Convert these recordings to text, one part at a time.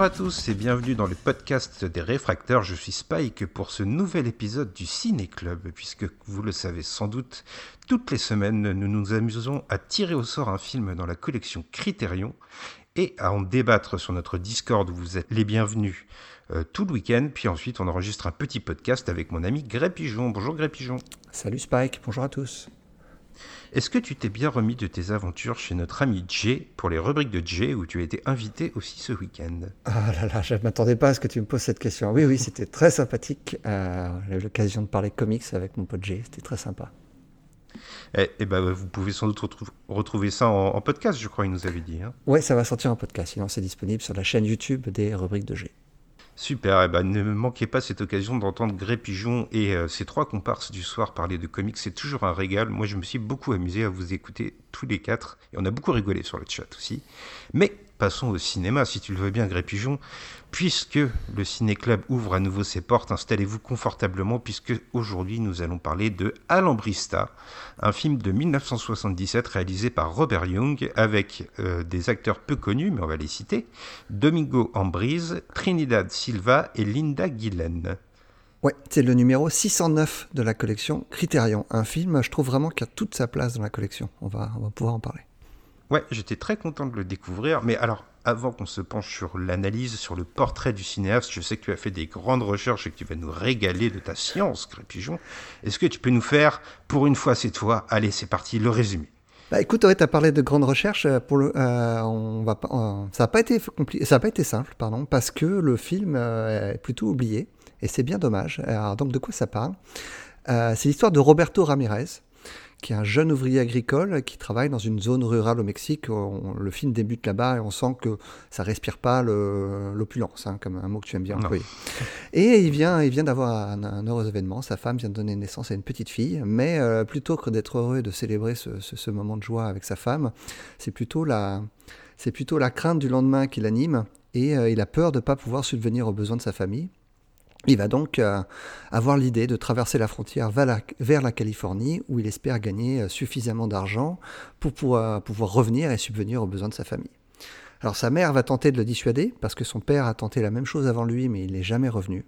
Bonjour à tous et bienvenue dans le podcast des réfracteurs. Je suis Spike pour ce nouvel épisode du Ciné Club, puisque vous le savez sans doute, toutes les semaines, nous nous amusons à tirer au sort un film dans la collection Criterion et à en débattre sur notre Discord où vous êtes les bienvenus euh, tout le week-end. Puis ensuite, on enregistre un petit podcast avec mon ami Gré Pigeon. Bonjour Gré Pigeon. Salut Spike, bonjour à tous. Est-ce que tu t'es bien remis de tes aventures chez notre ami Jay pour les rubriques de Jay où tu as été invité aussi ce week-end? Ah là là, je ne m'attendais pas à ce que tu me poses cette question. Oui, oui, c'était très sympathique. Euh, J'ai eu l'occasion de parler comics avec mon pote Jay, c'était très sympa. Eh, eh ben, vous pouvez sans doute retrou- retrouver ça en, en podcast, je crois, il nous avait dit. hein. Ouais, ça va sortir en podcast, sinon c'est disponible sur la chaîne YouTube des rubriques de G. Super, eh ben, ne manquez pas cette occasion d'entendre Gré Pigeon et euh, ses trois comparses du soir parler de comics, c'est toujours un régal. Moi, je me suis beaucoup amusé à vous écouter tous les quatre, et on a beaucoup rigolé sur le chat aussi. Mais passons au cinéma, si tu le veux bien, Gré Pigeon, puisque le Ciné Club ouvre à nouveau ses portes, installez-vous confortablement, puisque aujourd'hui nous allons parler de Alambrista, un film de 1977 réalisé par Robert Young avec euh, des acteurs peu connus, mais on va les citer Domingo Ambrise, Trinidad Silva et Linda Gillen. Ouais, c'est le numéro 609 de la collection Criterion. Un film, je trouve vraiment qu'il a toute sa place dans la collection. On va, on va pouvoir en parler. Ouais, j'étais très content de le découvrir, mais alors avant qu'on se penche sur l'analyse, sur le portrait du cinéaste, je sais que tu as fait des grandes recherches et que tu vas nous régaler de ta science, Crépigeon. Est-ce que tu peux nous faire, pour une fois c'est toi, allez c'est parti, le résumé Bah écoute, ouais, tu as parlé de grandes recherches. euh, Pour le, euh, on va pas, euh, ça n'a pas, été ça a pas été simple, pardon, parce que le film euh, est plutôt oublié, et c'est bien dommage. Alors, donc de quoi ça parle? Euh, C'est l'histoire de Roberto Ramirez, qui est un jeune ouvrier agricole qui travaille dans une zone rurale au Mexique. On- le film débute là-bas et on sent que ça respire pas le- l'opulence, hein, comme un mot que tu aimes bien employer. Et il vient, il vient d'avoir un, un heureux événement. Sa femme vient de donner naissance à une petite fille, mais euh, plutôt que d'être heureux et de célébrer ce, ce- ce moment de joie avec sa femme, c'est plutôt la, c'est plutôt la crainte du lendemain qui l'anime. Et euh, il a peur de ne pas pouvoir subvenir aux besoins de sa famille. Il va donc euh, avoir l'idée de traverser la frontière vers la, Californie, où il espère gagner euh, suffisamment d'argent pour pouvoir, pouvoir revenir et subvenir aux besoins de sa famille. Alors sa mère va tenter de le dissuader, parce que son père a tenté la même chose avant lui, mais il n'est jamais revenu.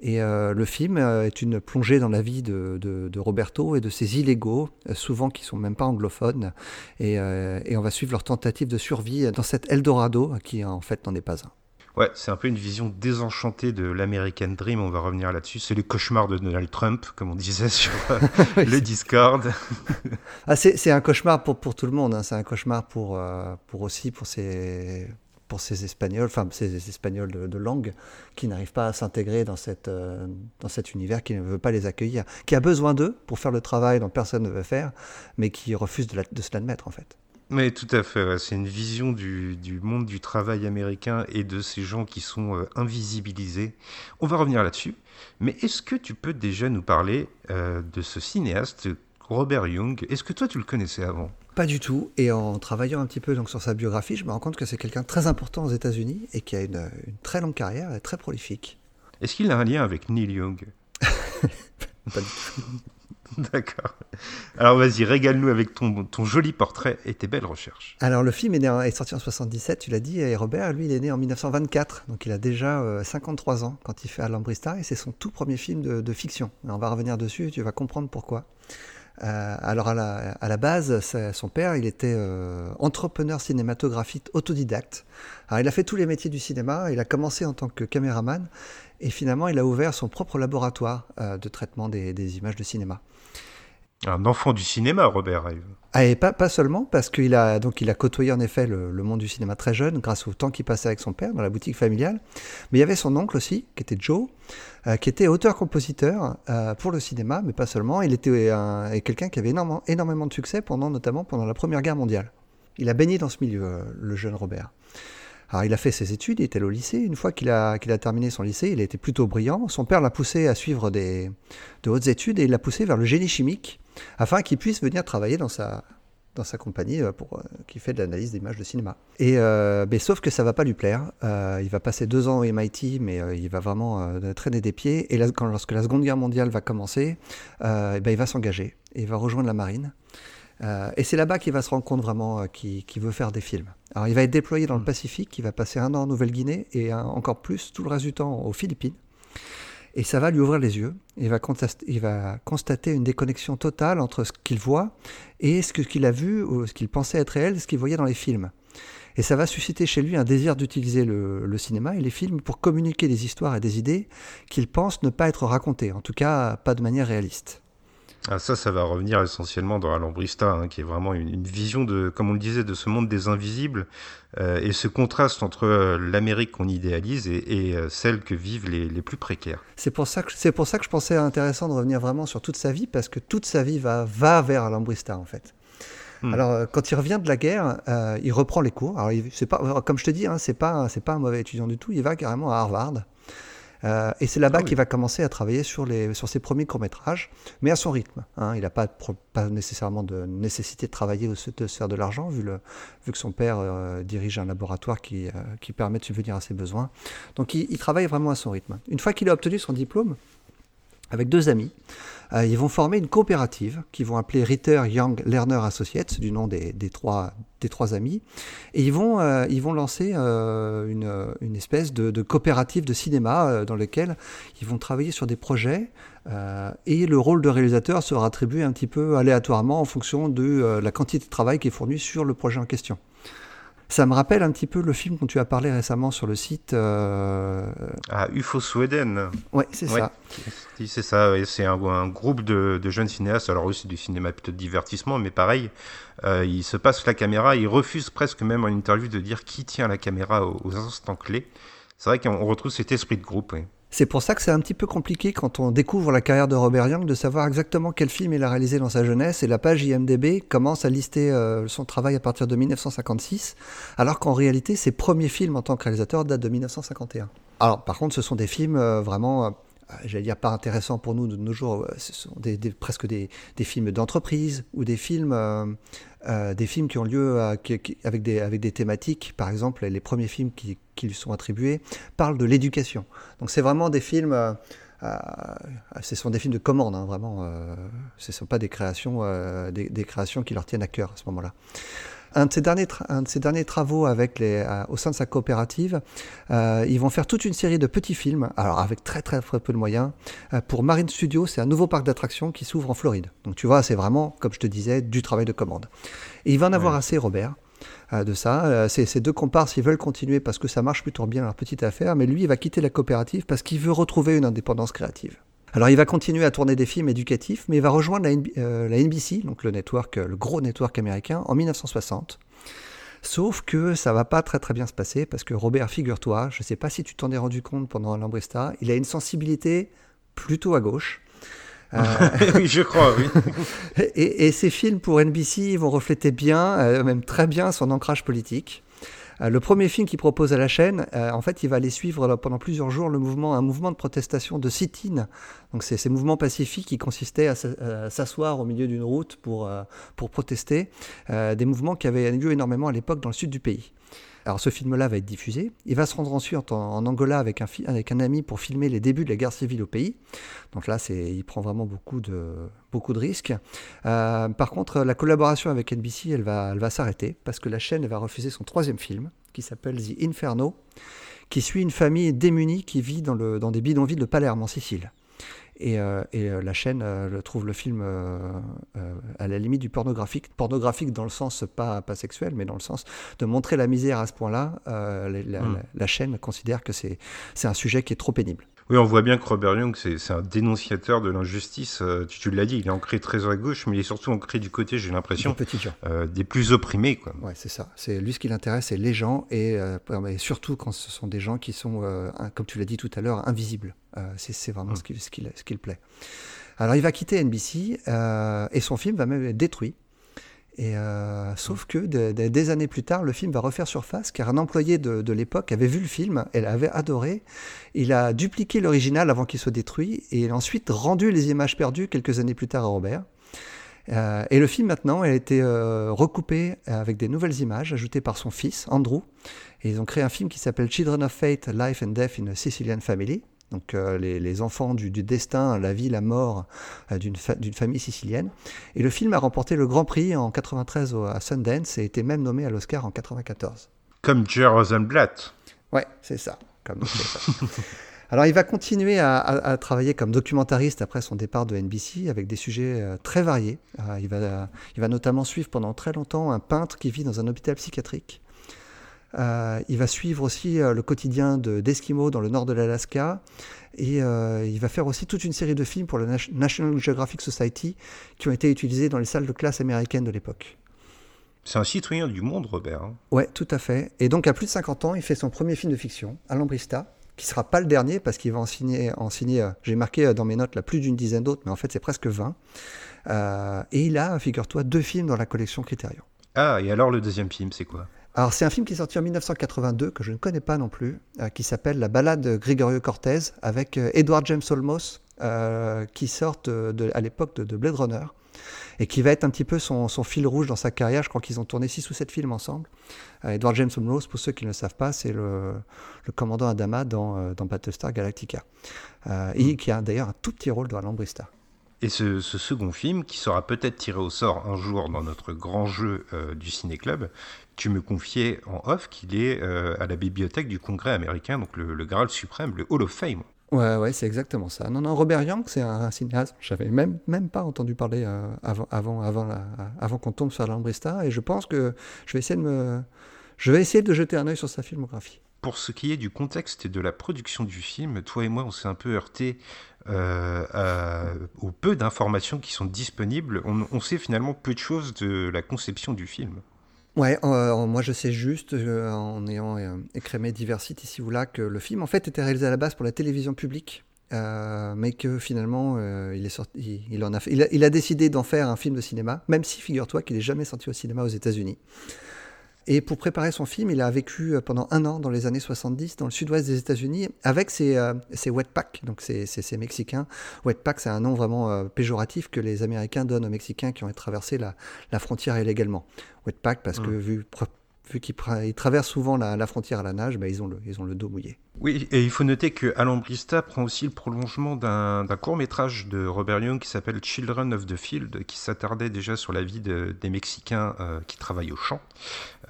Et euh, le film euh, est une plongée dans la vie de, Roberto et de ses illégaux, euh, souvent qui sont même pas anglophones. Euh, et on va suivre leur tentative de survie dans cet Eldorado qui en fait n'en est pas un. Ouais, c'est un peu une vision désenchantée de l'American Dream, on va revenir là-dessus. C'est le cauchemar de Donald Trump, comme on disait sur euh, le Discord. Ah, c'est c'est un cauchemar pour, pour tout le monde. hein. C'est un cauchemar pour, euh, pour aussi pour ces, pour ces Espagnols, enfin ces Espagnols de, de langue qui n'arrivent pas à s'intégrer dans, cette, euh, dans cet univers, qui ne veut pas les accueillir, qui a besoin d'eux pour faire le travail dont personne ne veut faire, mais qui refuse de, la- de se l'admettre en fait. Mais tout à fait, ouais. c'est une vision du, du monde du travail américain et de ces gens qui sont euh, invisibilisés. On va revenir là-dessus. Mais est-ce que tu peux déjà nous parler euh, de ce cinéaste, Robert Young? Est-ce que toi tu le connaissais avant? Pas du tout. Et en travaillant un petit peu donc sur sa biographie, je me rends compte que c'est quelqu'un de très important aux États-Unis et qui a une, une très longue carrière et très prolifique. Est-ce qu'il a un lien avec Neil Young? Pas du tout. D'accord. Alors vas-y, régale-nous avec ton, ton joli portrait et tes belles recherches. Alors le film est, né sorti en 77, tu l'as dit, et Robert, lui, il est né en 1924, donc il a déjà euh, 53 ans quand il fait Alambrista, et c'est son tout premier film de, fiction. On va revenir dessus, tu vas comprendre pourquoi. Euh, alors à la, base, son père, il était euh, entrepreneur cinématographique autodidacte. Alors il a fait tous les métiers du cinéma, il a commencé en tant que caméraman, et finalement il a ouvert son propre laboratoire euh, de traitement des images de cinéma. Un enfant du cinéma, Robert Ive. Ah, pas, seulement, parce qu'il a, donc a côtoyé en effet le, monde du cinéma très jeune, grâce au temps qu'il passait avec son père dans la boutique familiale. Mais il y avait son oncle aussi, qui était Joe, euh, qui était auteur-compositeur euh, pour le cinéma, mais pas seulement. Il était quelqu'un qui avait énormément, énormément de succès, pendant, notamment pendant la Première Guerre mondiale. Il a baigné dans ce milieu, euh, le jeune Robert. Alors, il a fait ses études, il était au lycée. Une fois qu'il a, qu'il a terminé son lycée, il était plutôt brillant. Son père l'a poussé à suivre des, de hautes études et il l'a poussé vers le génie chimique afin qu'il puisse venir travailler dans sa, dans sa compagnie euh, pour, euh, qui fait de l'analyse d'images de cinéma. Et, euh, mais sauf que ça va pas lui plaire. Euh, il va passer deux ans au MIT, mais euh, il va vraiment traîner des pieds. Et là, quand, lorsque la Seconde Guerre mondiale va commencer, eh ben, il va s'engager. Et il va rejoindre la marine. Et c'est là-bas qu'il va se rendre compte vraiment qu'il veut faire des films. Alors il va être déployé dans le Pacifique, il va passer un an en Nouvelle-Guinée et un- encore plus tout le reste du temps aux Philippines. Et ça va lui ouvrir les yeux. Il va, constater une déconnexion totale entre ce qu'il voit et ce qu'il a vu, ou ce qu'il pensait être réel, ce qu'il voyait dans les films. Et ça va susciter chez lui un désir d'utiliser le cinéma et les films pour communiquer des histoires et des idées qu'il pense ne pas être racontées, en tout cas pas de manière réaliste. Ah, ça, ça va revenir essentiellement dans Alambrista, hein, qui est vraiment une, une vision de, comme on le disait, de ce monde des invisibles euh, et ce contraste entre euh, l'Amérique qu'on idéalise et, et, euh, celle que vivent les, les plus précaires. C'est pour, ça que, c'est pour ça que je pensais intéressant de revenir vraiment sur toute sa vie, parce que toute sa vie va, va vers Alambrista, en fait. Hmm. Alors, quand il revient de la guerre, il reprend les cours. Alors, il- c'est pas, comme je te dis, hein, c'est pas, c'est pas un mauvais étudiant du tout. Il va carrément à Harvard. Euh, et c'est là-bas Ah oui. qu'il va commencer à travailler sur, les, sur ses premiers courts-métrages, mais à son rythme. hein. Il n'a pas, pas nécessairement de nécessité de travailler ou de se faire de l'argent, vu, le, vu que son père euh, dirige un laboratoire qui, euh, qui permet de subvenir à ses besoins. Donc il, il travaille vraiment à son rythme. Une fois qu'il a obtenu son diplôme, avec deux amis, euh, ils vont former une coopérative qu'ils vont appeler Ritter Young Learner Associates, du nom des, trois, amis. Et ils vont, euh, ils vont lancer euh, une, une espèce de, de coopérative de cinéma dans lequel ils vont travailler sur des projets et le rôle de réalisateur sera attribué un petit peu aléatoirement en fonction de la quantité de travail qui est fournie sur le projet en question. Ça me rappelle un petit peu le film dont tu as parlé récemment sur le site. euh, Ah, UFO Sweden. Ouais, c'est Ouais. ça. C'est ça, c'est un, un groupe de, de jeunes cinéastes, alors aussi du cinéma plutôt de divertissement, mais pareil, euh, ils se passent la caméra, ils refusent presque même en interview de dire qui tient la caméra aux, aux instants clés. C'est vrai qu'on retrouve cet esprit de groupe. ouais. C'est pour ça que c'est un petit peu compliqué quand on découvre la carrière de Robert Young de savoir exactement quel film il a réalisé dans sa jeunesse et la page IMDB commence à lister euh, son travail à partir de 1956 alors qu'en réalité ses premiers films en tant que réalisateur datent de 1951. Alors par contre ce sont des films euh, vraiment, euh, j'allais dire pas intéressants pour nous de nos jours, euh, ce sont presque des, des films d'entreprise ou des films... euh, euh, des films qui ont lieu avec, des, avec des thématiques, par exemple, les premiers films qui, qui lui sont attribués parlent de l'éducation. Donc c'est vraiment des films, euh, euh, ce sont des films de commande, hein, vraiment. euh, ce ne sont pas des créations, euh, des créations qui leur tiennent à cœur à ce moment-là. Un de ces derniers, un de ces derniers travaux avec les, euh, au sein de sa coopérative, euh, ils vont faire toute une série de petits films, alors avec très très, très peu de moyens. Euh, pour Marine Studios, c'est un nouveau parc d'attractions qui s'ouvre en Floride. Donc tu vois, c'est vraiment, comme je te disais, du travail de commande. Et il va en avoir Ouais. assez, Robert, euh, de ça. Euh, ces, ces deux comparses, ils veulent continuer parce que ça marche plutôt bien leur petite affaire, mais lui, il va quitter la coopérative parce qu'il veut retrouver une indépendance créative. Alors il va continuer à tourner des films éducatifs, mais il va rejoindre la, NB euh, la NBC, donc le network, euh, le gros network américain, en 1960. Sauf que ça va pas très très bien se passer parce que Robert, figure-toi, je sais pas si tu t'en es rendu compte pendant l'Ambresta, il a une sensibilité plutôt à gauche. Euh, oui, je crois, oui. et, et ces films pour NBC vont refléter bien, euh, même très bien, son ancrage politique. Euh, le premier film qu'il propose à la chaîne, euh, en fait, il va aller suivre pendant plusieurs jours le mouvement, un mouvement de protestation de sit-in. Donc, c'est ces mouvements pacifiques qui consistaient à à s'asseoir au milieu d'une route pour, euh, pour protester. Euh, des mouvements qui avaient lieu énormément à l'époque dans le sud du pays. Alors ce film-là va être diffusé. Il va se rendre ensuite en, Angola avec un, ami pour filmer les débuts de la guerre civile au pays. Donc là, il prend vraiment beaucoup de, risques. Euh, par contre, la collaboration avec NBC, elle va, s'arrêter parce que la chaîne va refuser son troisième film qui s'appelle The Inferno, qui suit une famille démunie qui vit dans, le, dans des bidonvilles de Palerme en Sicile. Et, euh, et, euh, la chaîne euh, trouve le film euh, euh, à la limite du pornographique. Pornographique dans le sens pas, pas sexuel, mais dans le sens de montrer la misère à ce point-là. euh, la, Mm. la- la chaîne considère que c'est c'est un sujet qui est trop pénible. Oui, on voit bien que Robert Young, c'est un dénonciateur de l'injustice. euh, tu, tu l'as dit, il est ancré très à gauche, mais il est surtout ancré du côté, j'ai l'impression, petits gens. euh, des plus opprimés. Quoi. Ouais, c'est ça. C'est lui ce qui l'intéresse, c'est les gens et, euh, et surtout quand ce sont des gens qui sont, comme tu l'as dit tout à l'heure, invisibles. C'est vraiment Mm. ce qui, ce, qui, ce qui le plaît. Alors il va quitter NBC et son film va même être détruit. Et sauf que des années plus tard, le film va refaire surface car un employé de, de l'époque avait vu le film, elle avait adoré. Il a dupliqué l'original avant qu'il soit détruit et il a ensuite rendu les images perdues quelques années plus tard à Robert. Euh, et le film maintenant a été euh, recoupé avec des nouvelles images ajoutées par son fils, Andrew. Et ils ont créé un film qui s'appelle Children of Fate, Life and Death in a Sicilian Family. Donc euh, les, enfants du, destin, la vie, la mort d'une famille sicilienne. Et le film a remporté le Grand Prix en 93 à Sundance et était même nommé à l'Oscar en 94. Comme Jerry Rosenblatt. Ouais, c'est ça. Comme Alors il va continuer à, travailler comme documentariste après son départ de NBC avec des sujets euh, très variés. Euh, il, va, il, va, notamment suivre pendant très longtemps un peintre qui vit dans un hôpital psychiatrique. Euh, il va suivre aussi le quotidien d'Eskimo dans le nord de l'Alaska. Et il va faire aussi toute une série de films pour la National Geographic Society qui ont été utilisés dans les salles de classe américaines de l'époque. C'est un citoyen du monde, Robert. Hein. Ouais, tout à fait. Et donc, à plus de 50 ans, il fait son premier film de fiction, Alambrista, qui sera pas le dernier parce qu'il va en signer, en signer euh, j'ai marqué euh, dans mes notes là, plus d'une dizaine d'autres, mais en fait c'est presque 20. Euh, et il a, figure-toi, deux films dans la collection Criterion. Ah, et alors le deuxième film, c'est quoi? Alors c'est un film qui est sorti en 1982 que je ne connais pas non plus, qui s'appelle La balade de Gregorio Cortez avec Edward James Olmos qui sort à l'époque de, de, Blade Runner et qui va être un petit peu son, fil rouge dans sa carrière. Je crois qu'ils ont tourné 6 ou 7 films ensemble. Euh, Edward James Olmos, pour ceux qui ne le savent pas, c'est le, commandant Adama dans, euh, dans Battlestar Galactica. Euh, et mm. qui a d'ailleurs un tout petit rôle dans Lambrista. Et ce, second film, qui sera peut-être tiré au sort un jour dans notre grand jeu du Ciné-Club, tu me confiais en off qu'il est à la bibliothèque du Congrès américain, donc le, le Graal suprême, le Hall of Fame. Ouais, ouais, c'est exactement ça. Non, non, Robert Young, c'est un, cinéaste. J'avais même, même pas entendu parler euh, avant, avant, avant, avant qu'on tombe sur l'Ambrista, et je pense que je vais essayer de me, je vais essayer de jeter un œil sur sa filmographie. Pour ce qui est du contexte et de la production du film, toi et moi, on s'est un peu heurté euh, au peu d'informations qui sont disponibles. On, sait finalement peu de choses de la conception du film. Ouais, euh, moi je sais juste, euh, en ayant euh, écrémé divers sites ici ou là, que le film en fait était réalisé à la base pour la télévision publique, mais que finalement il, a, il a décidé d'en faire un film de cinéma, même si figure-toi qu'il n'est jamais sorti au cinéma aux États-Unis. Et pour préparer son film, il a vécu euh, pendant un an dans les années 70 dans le sud-ouest des États-Unis avec ses, euh, ses wetpacks, donc ces, Mexicains. Wetpack, c'est un nom vraiment euh, péjoratif que les Américains donnent aux Mexicains qui ont traversé la, la frontière illégalement. Wetpack parce que mmh. vu vu qu'ils traversent souvent la, frontière à la nage, bah, ils, ont le, dos mouillé. Oui, et il faut noter que Alambrista prend aussi le prolongement d'un court métrage de Robert Young qui s'appelle Children of the Field, qui s'attardait déjà sur la vie des Mexicains euh, qui travaillent au champ.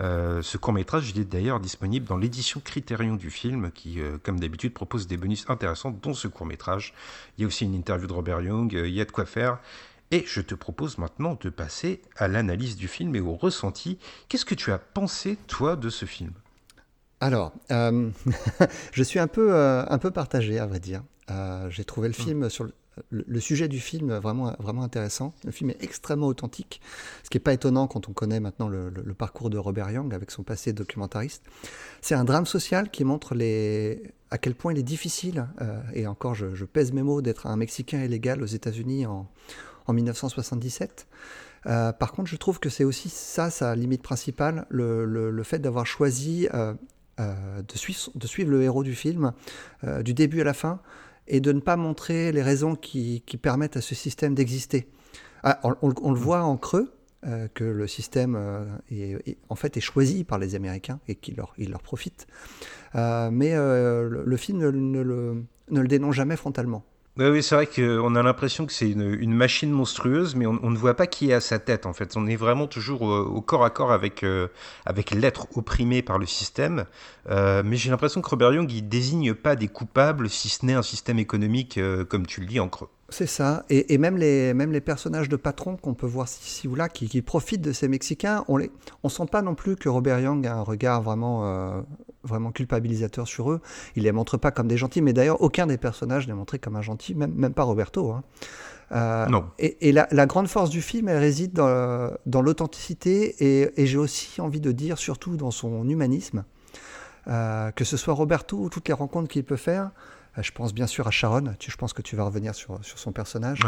Euh, ce court métrage, il est d'ailleurs disponible dans l'édition Criterion du film, qui, euh, comme d'habitude, propose des bonus intéressants, dont ce court métrage. Il y a aussi une interview de Robert Young, il y a de quoi faire. Et je te propose maintenant de passer à l'analyse du film et au ressenti. Qu'est-ce que tu as pensé, toi, de ce film? Alors, euh, je suis un peu, euh, un peu partagé, à vrai dire. Euh, j'ai trouvé le hum. film sur le, sujet du film vraiment, vraiment intéressant. Le film est extrêmement authentique, ce qui n'est pas étonnant quand on connaît maintenant le, parcours de Robert Young avec son passé documentariste. C'est un drame social qui montre les, à quel point il est difficile, et encore je, je pèse mes mots, d'être un Mexicain illégal aux États-Unis en, en 1977. Euh, par contre, je trouve que c'est aussi ça sa limite principale, le, fait d'avoir choisi euh, euh, de, suivre, de, suivre, le héros du film du début à la fin et de ne pas montrer les raisons qui, permettent à ce système d'exister. Ah, on, le voit en creux, que le système est, en fait est choisi par les Américains et qu'il leur, il leur profite. mais le, film ne, le, ne le dénonce jamais frontalement. Oui, c'est vrai qu'on a l'impression que c'est une, machine monstrueuse, mais on, ne voit pas qui est à sa tête, en fait. On est vraiment toujours au, corps à corps avec, euh, avec l'être opprimé par le système. Euh, mais j'ai l'impression que Robert Young, il désigne pas des coupables, si ce n'est un système économique, euh, comme tu le dis, en creux. C'est ça. Et, même, les, même les personnages de patrons qu'on peut voir ici ou là, qui, profitent de ces Mexicains, on ne on sent pas non plus que Robert Young a un regard vraiment, vraiment culpabilisateur sur eux. Il les montre pas comme des gentils, mais d'ailleurs, aucun des personnages n'est montré comme un gentil, même, même pas Roberto. Hein. Euh, non. Et, la, grande force du film, elle réside dans, dans l'authenticité et, et j'ai aussi envie de dire, surtout dans son humanisme. Euh, que ce soit Roberto ou toutes les rencontres qu'il peut faire, euh, je pense bien sûr à Sharon, je pense que tu vas revenir sur, sur son personnage.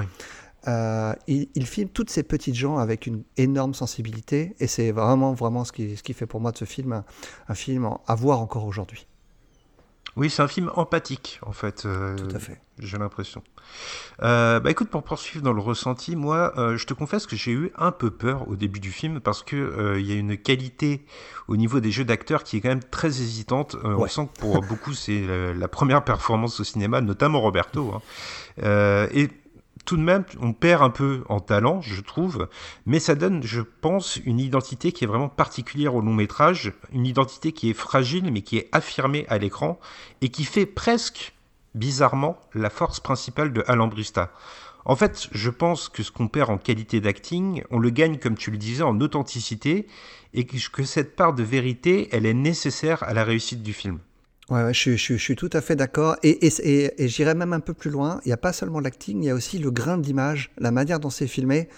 euh, il, il, filme toutes ces petites gens avec une énorme sensibilité, et c'est vraiment, vraiment ce qui, ce qui fait pour moi de ce film un, un film à voir encore aujourd'hui. Oui, c'est un film empathique, en fait. Euh, Tout à fait. J'ai l'impression. Euh, bah écoute, pour poursuivre dans le ressenti, moi, euh, je te confesse que j'ai eu un peu peur au début du film parce que il y a une qualité au niveau des jeux d'acteurs qui est quand même très hésitante. Ouais. On sent que pour beaucoup, c'est la, la, première performance au cinéma, notamment Roberto. Hein. et tout de même, on perd un peu en talent, je trouve, mais ça donne, je pense, une identité qui est vraiment particulière au long métrage, une identité qui est fragile, mais qui est affirmée à l'écran, et qui fait presque, bizarrement, la force principale de Alambrista. En fait, je pense que ce qu'on perd en qualité d'acting, on le gagne, comme tu le disais, en authenticité, et que cette part de vérité, elle est nécessaire à la réussite du film. Ouais, ouais je, je, je, suis tout à fait d'accord. Et, et, et, et j'irai même un peu plus loin. Il n'y a pas seulement l'acting, il y a aussi le grain d'image, la manière dont c'est filmé,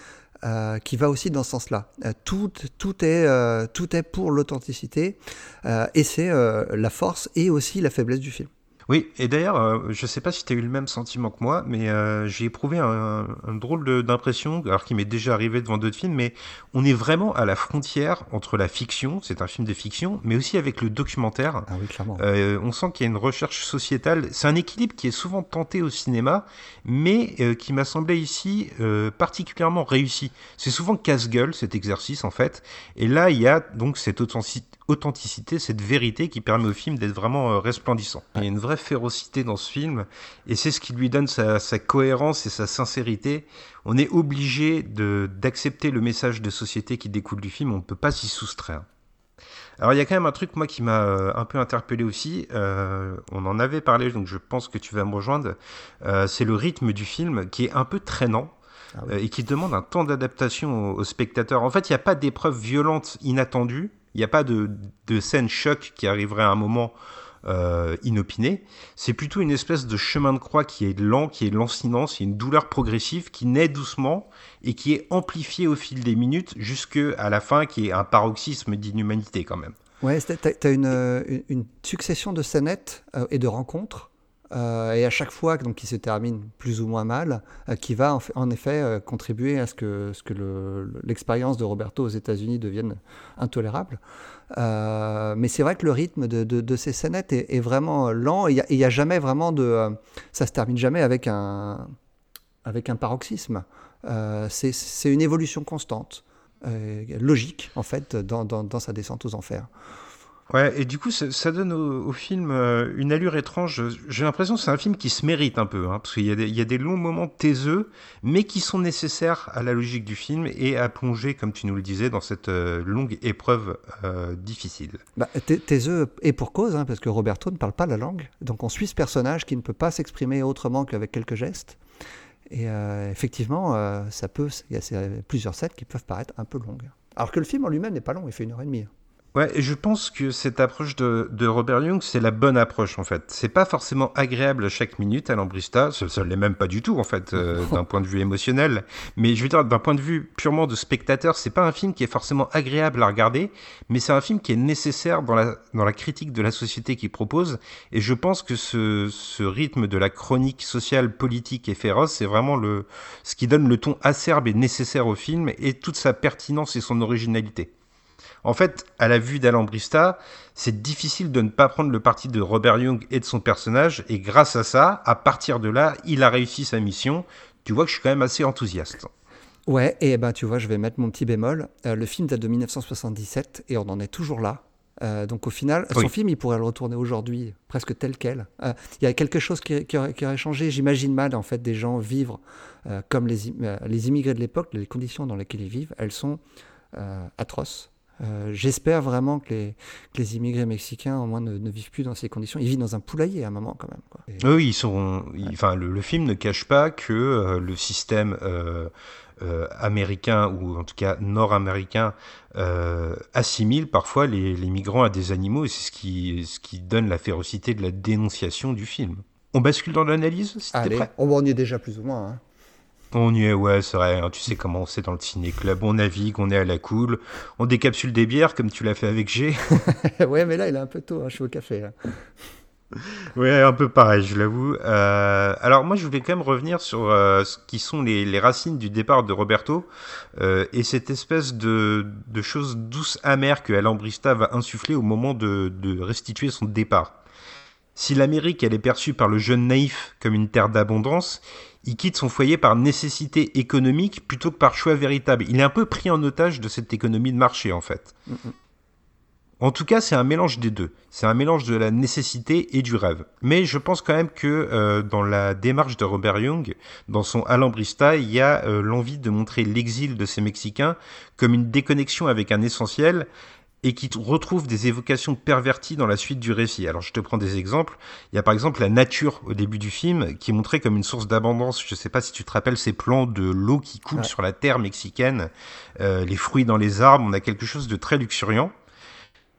euh, qui va aussi dans ce sens-là. Euh, tout, tout, est, euh, tout est pour l'authenticité. Euh, et c'est euh, la force et aussi la faiblesse du film. Oui, et d'ailleurs, euh, je ne sais pas si tu as eu le même sentiment que moi, mais euh, j'ai éprouvé un, un drôle d'impression, alors qu'il m'est déjà arrivé devant d'autres films, mais on est vraiment à la frontière entre la fiction, c'est un film de fiction, mais aussi avec le documentaire. Ah oui, clairement. Euh, on sent qu'il y a une recherche sociétale. C'est un équilibre qui est souvent tenté au cinéma, mais euh, qui m'a semblé ici euh, particulièrement réussi. C'est souvent casse-gueule cet exercice en fait, et là il y a donc cette authenticité authenticité, cette vérité qui permet au film d'être vraiment euh, resplendissant. Il y a une vraie férocité dans ce film, et c'est ce qui lui donne sa, sa, cohérence et sa sincérité. On est obligé d'accepter le message de société qui découle du film, on ne peut pas s'y soustraire. Alors il y a quand même un truc moi qui m'a euh, un peu interpellé aussi. Euh, on en avait parlé, donc je pense que tu vas me rejoindre. Euh, c'est le rythme du film qui est un peu traînant. Ah oui. et qui demande un temps d'adaptation aux, aux spectateurs. En fait, il n'y a pas d'épreuve violente inattendue, il n'y a pas de, scène choc qui arriverait à un moment euh, inopiné. C'est plutôt une espèce de chemin de croix qui est lent, qui est lancinant. C'est une douleur progressive qui naît doucement et qui est amplifiée au fil des minutes jusqu'à la fin, qui est un paroxysme d'inhumanité quand même. Ouais, tu as une, une, succession de scénettes euh, et de rencontres euh, et à chaque fois donc, qui se termine plus ou moins mal, euh, qui va en, effet euh, contribuer à ce que, ce que l'expérience le, de Roberto aux États-Unis devienne intolérable. Mais c'est vrai que le rythme de, ces scénettes est, vraiment lent il n'y a, jamais vraiment de. Ça se termine jamais avec un, paroxysme. C'est une évolution constante, logique en fait, dans sa descente aux enfers. Ouais, et du coup, ça, donne au, film euh, une allure étrange. J'ai l'impression que c'est un film qui se mérite un peu, hein, parce qu'il y, a des longs moments taiseux, mais qui sont nécessaires à la logique du film et à plonger, comme tu nous le disais, dans cette euh, longue épreuve euh, difficile. Bah, taiseux et pour cause, hein, parce que Roberto ne parle pas la langue, donc on suit ce personnage qui ne peut pas s'exprimer autrement qu'avec quelques gestes. Et effectivement, ça peut, il y a plusieurs scènes qui peuvent paraître un peu longues. Alors que le film en lui-même n'est pas long, il fait une heure et demie. Ouais, et je pense que cette approche de, de Robert Young, c'est la bonne approche en fait. C'est pas forcément agréable chaque minute à l'Ambrista, ça, ça l'est même pas du tout en fait, euh, d'un point de vue émotionnel. Mais je veux dire, d'un point de vue purement de spectateur, c'est pas un film qui est forcément agréable à regarder, mais c'est un film qui est nécessaire dans la, dans la critique de la société qu'il propose. Et je pense que ce, ce rythme de la chronique sociale, politique et féroce, c'est vraiment le, ce qui donne le ton acerbe et nécessaire au film et toute sa pertinence et son originalité. En fait, à la vue d'Alambrista, c'est difficile de ne pas prendre le parti de Robert Young et de son personnage, et grâce à ça, à partir de là, il a réussi sa mission. Tu vois que je suis quand même assez enthousiaste. Ouais, et ben tu vois, je vais mettre mon petit bémol. Euh, le film date de 1977 et on en est toujours là. Euh, donc au final, oui. son film, il pourrait le retourner aujourd'hui presque tel quel. Euh, il y a quelque chose qui, qui, aurait, qui aurait, changé. J'imagine mal en fait des gens vivre comme les, les immigrés de l'époque. Les conditions dans lesquelles ils vivent, elles sont atroces. Euh, J'espère vraiment que les, que les, immigrés mexicains, au moins, ne, ne, vivent plus dans ces conditions. Ils vivent dans un poulailler à un moment, quand même. Quoi. Et... Oui, ils sont. Enfin, le, le, film ne cache pas que euh, le système euh, euh américain ou en tout cas nord-américain euh, assimile parfois les, les, migrants à des animaux, et c'est ce qui, ce qui donne la férocité de la dénonciation du film. On bascule dans l'analyse, si Allez, prêt? On y est déjà plus ou moins. Hein. On y est, ouais, c'est vrai. Hein, tu sais comment c'est dans le ciné-club. On navigue, on est à la cool. On décapsule des bières comme tu l'as fait avec G. ouais, mais là, il est un peu tôt. Hein, je suis au café. Là. Ouais, un peu pareil, je l'avoue. Euh, alors moi, je voulais quand même revenir sur euh, ce qui sont les, les racines du départ de Roberto euh, et cette espèce de, de chose douce amère que Alain Brista va insuffler au moment de, de restituer son départ. Si l'Amérique, elle est perçue par le jeune naïf comme une terre d'abondance, il quitte son foyer par nécessité économique plutôt que par choix véritable. Il est un peu pris en otage de cette économie de marché, en fait. En tout cas, c'est un mélange des deux. C'est un mélange de la nécessité et du rêve. Mais je pense quand même que euh, dans la démarche de Robert Young, dans son Alambrista, il y a euh, l'envie de montrer l'exil de ces Mexicains comme une déconnexion avec un essentiel et qui retrouve des évocations perverties dans la suite du récit. Alors je te prends des exemples. Il y a par exemple la nature au début du film qui est montrée comme une source d'abondance. Je ne sais pas si tu te rappelles ces plans de l'eau qui coule Ouais. sur la terre mexicaine, euh, les fruits dans les arbres. On a quelque chose de très luxuriant.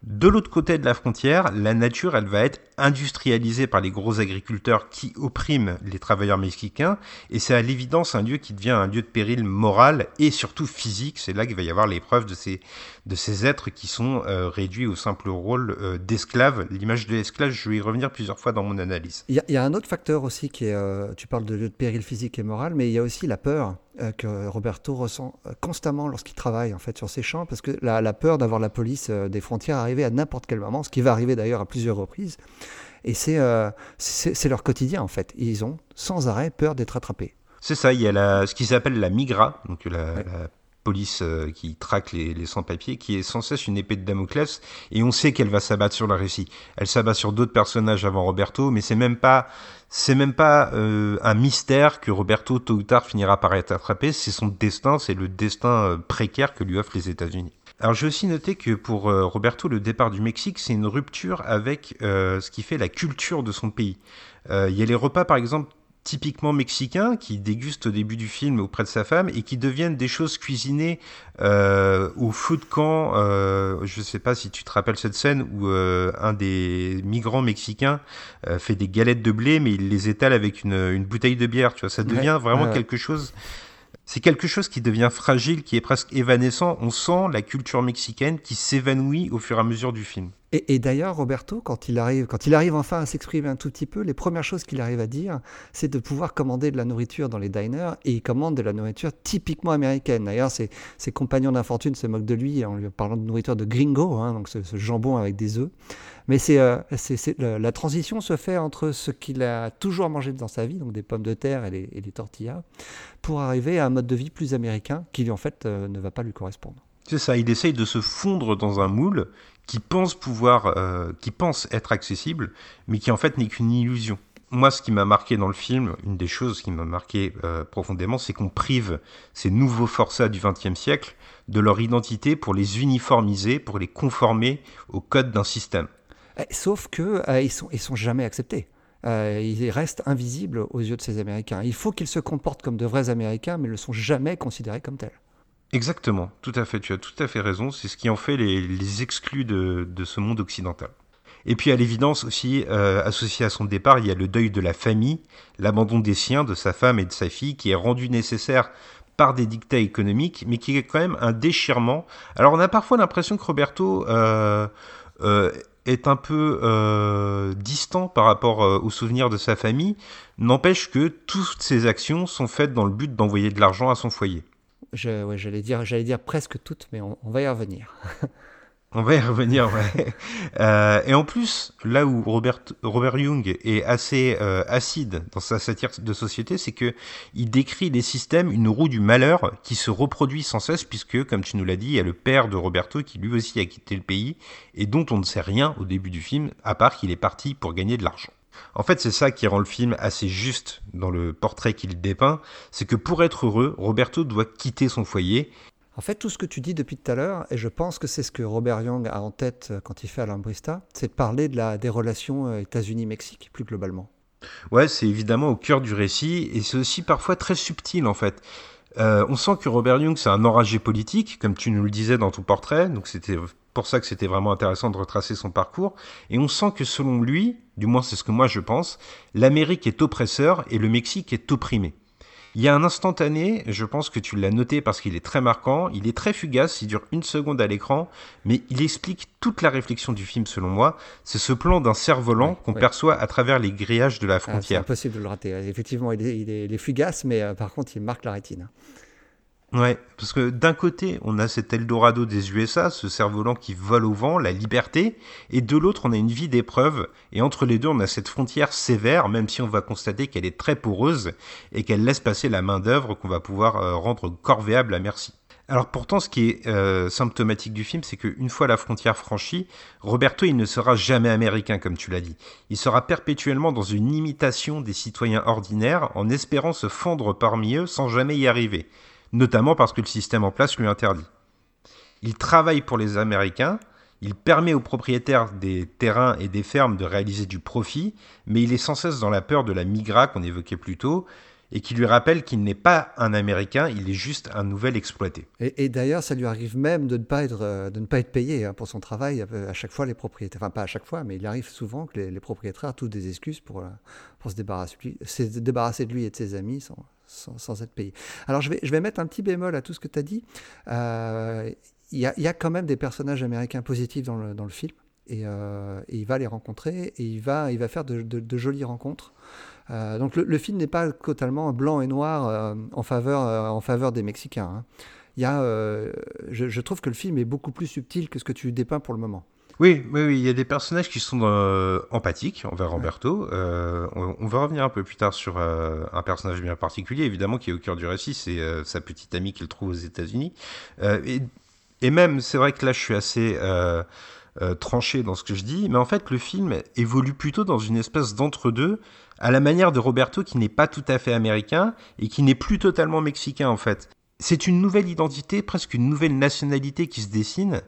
De l'autre côté de la frontière, la nature, elle va être industrialisée par les gros agriculteurs qui oppriment les travailleurs mexicains, et c'est à l'évidence un lieu qui devient un lieu de péril moral et surtout physique. C'est là qu'il va y avoir l'épreuve de ces, de ces êtres qui sont euh, réduits au simple rôle euh, d'esclaves. L'image de l'esclave, je vais y revenir plusieurs fois dans mon analyse. Il y, y a un autre facteur aussi qui est, euh, tu parles de lieu de péril physique et moral, mais il y a aussi la peur que Roberto ressent euh, constamment lorsqu'il travaille en fait sur ses champs, parce que la, la peur d'avoir la police euh, des frontières arriver à n'importe quel moment, ce qui va arriver d'ailleurs à plusieurs reprises, et c'est euh, leur quotidien en fait. Ils ont sans arrêt peur d'être attrapés. C'est ça, il y a la, ce qui s'appelle la migra, donc la, Ouais. la police euh, qui traque les, sans-papiers, qui est sans cesse une épée de Damoclès, et on sait qu'elle va s'abattre sur le récit. Elle s'abat sur d'autres personnages avant Roberto, mais c'est même pas, c'est même pas euh, un mystère que Roberto tôt ou tard finira par être attrapé. C'est son destin, c'est le destin euh, précaire que lui offrent les États-Unis. Alors j'ai aussi noté que pour Roberto, le départ du Mexique, c'est une rupture avec ce qui fait la culture de son pays. Il y a les repas, par exemple, typiquement mexicains qui dégustent au début du film auprès de sa femme et qui deviennent des choses cuisinées euh, au feu de camp. Euh, je ne sais pas si tu te rappelles cette scène où euh, un des migrants mexicains euh, fait des galettes de blé, mais il les étale avec une, une bouteille de bière. Tu vois, ça devient Ouais, vraiment quelque chose. C'est quelque chose qui devient fragile, qui est presque évanescent. On sent la culture mexicaine qui s'évanouit au fur et à mesure du film. Et, d'ailleurs, Roberto, quand il arrive, quand il arrive enfin à s'exprimer un tout petit peu, les premières choses qu'il arrive à dire, c'est de pouvoir commander de la nourriture dans les diners, et il commande de la nourriture typiquement américaine. D'ailleurs, ses, compagnons d'infortune se moquent de lui en lui parlant de nourriture de gringo, hein, donc ce, jambon avec des œufs. Mais c'est, euh, la transition se fait entre ce qu'il a toujours mangé dans sa vie, donc des pommes de terre et les, et les tortillas, pour arriver à un mode de vie plus américain qui, en fait, euh, ne va pas lui correspondre. C'est ça, il essaye de se fondre dans un moule qui pense pouvoir, euh, qui être accessible, mais qui en fait n'est qu'une illusion. Moi, ce qui m'a marqué dans le film, une des choses qui m'a marqué euh, profondément, c'est qu'on prive ces nouveaux forçats du XXe siècle de leur identité pour les uniformiser, pour les conformer au code d'un système. Eh, Sauf que euh, ils sont ils sont jamais acceptés. Euh, ils restent invisibles aux yeux de ces Américains. Il faut qu'ils se comportent comme de vrais Américains, mais ils ne sont jamais considérés comme tels. Exactement, tout à fait, tu as tout à fait raison, c'est ce qui en fait les, les exclus de, de ce monde occidental. Et puis à l'évidence aussi, euh, associé à son départ, il y a le deuil de la famille, l'abandon des siens, de sa femme et de sa fille, qui est rendu nécessaire par des dictats économiques, mais qui est quand même un déchirement. Alors on a parfois l'impression que Roberto euh, euh, est un peu euh, distant par rapport euh, aux souvenirs de sa famille, n'empêche que toutes ses actions sont faites dans le but d'envoyer de l'argent à son foyer. Je- ouais, J'allais dire, j'allais dire presque toutes, mais on, on va y revenir. On va y revenir, ouais. Euh, et en plus, là où Robert, Robert Young est assez euh, acide dans sa satire de société, c'est que il décrit les systèmes, une roue du malheur qui se reproduit sans cesse, puisque, comme tu nous l'as dit, il y a le père de Roberto qui lui aussi a quitté le pays et dont on ne sait rien au début du film, à part qu'il est parti pour gagner de l'argent. En fait, c'est ça qui rend le film assez juste dans le portrait qu'il dépeint, c'est que pour être heureux, Roberto doit quitter son foyer En fait, tout ce que tu dis depuis tout à l'heure, et je pense que c'est ce que Robert Young a en tête euh, quand il fait Alambrista, c'est de parler de la, des relations euh, États-Unis-Mexique, plus globalement. Ouais, c'est évidemment au cœur du récit et c'est aussi parfois très subtil en fait. Euh, on sent que Robert Young c'est un enragé politique, comme tu nous le disais dans ton portrait, donc c'était pour ça que c'était vraiment intéressant de retracer son parcours. Et on sent que selon lui, du moins c'est ce que moi je pense, l'Amérique est oppresseur et le Mexique est opprimé. Il y a un instantané, je pense que tu l'as noté parce qu'il est très marquant, il est très fugace, il dure une seconde à l'écran, mais il explique toute la réflexion du film selon moi. C'est ce plan d'un cerf-volant qu'on perçoit à travers les grillages de la frontière. Ah, c'est impossible de le rater. Effectivement, il est, fugace, mais euh, par contre, il marque la rétine. Ouais, parce que d'un côté, on a cet Eldorado des USA, ce cerf-volant qui vole au vent, la liberté, et de l'autre, on a une vie d'épreuve, et entre les deux, on a cette frontière sévère, même si on va constater qu'elle est très poreuse, et qu'elle laisse passer la main-d'œuvre qu'on va pouvoir euh, rendre corvéable à merci. Alors pourtant, ce qui est euh, symptomatique du film, c'est qu'une fois la frontière franchie, Roberto, il ne sera jamais américain, comme tu l'as dit. Il sera perpétuellement dans une imitation des citoyens ordinaires, en espérant se fondre parmi eux sans jamais y arriver notamment parce que le système en place lui interdit. Il travaille pour les Américains, il permet aux propriétaires des terrains et des fermes de réaliser du profit, mais il est sans cesse dans la peur de la migra qu'on évoquait plus tôt, et qui lui rappelle qu'il n'est pas un Américain, il est juste un nouvel exploité. Et, d'ailleurs, ça lui arrive même de ne pas être, euh, de ne pas être payé hein, pour son travail. Euh, à chaque fois, les propriétaires, enfin pas à chaque fois, mais il arrive souvent que les, propriétaires trouvent des excuses pour, euh, pour se, débarrasser, se débarrasser de lui et de ses amis sans, sans, être payé. Alors je vais, je vais mettre un petit bémol à tout ce que tu as dit. Il y, a, quand même des personnages américains positifs dans le, dans le film. Et, il va les rencontrer et il va, il va faire de, de jolies rencontres. Euh, donc le, film n'est pas totalement blanc et noir euh, en, faveur, euh, en faveur des Mexicains. Hein. Il y a, je, trouve que le film est beaucoup plus subtil que ce que tu dépeins pour le moment. Oui, oui, oui, il y a des personnages qui sont empathiques envers Roberto. on, va revenir un peu plus tard sur un personnage bien particulier, évidemment, qui est au cœur du récit, c'est sa petite amie qu'il trouve aux États-Unis. Et, et, même, c'est vrai que là, je suis assez tranché dans ce que je dis, mais en fait, le film évolue plutôt dans une espèce d'entre-deux à la manière de Roberto qui n'est pas tout à fait américain et qui n'est plus totalement mexicain en fait. C'est une nouvelle identité, presque une nouvelle nationalité qui se dessine.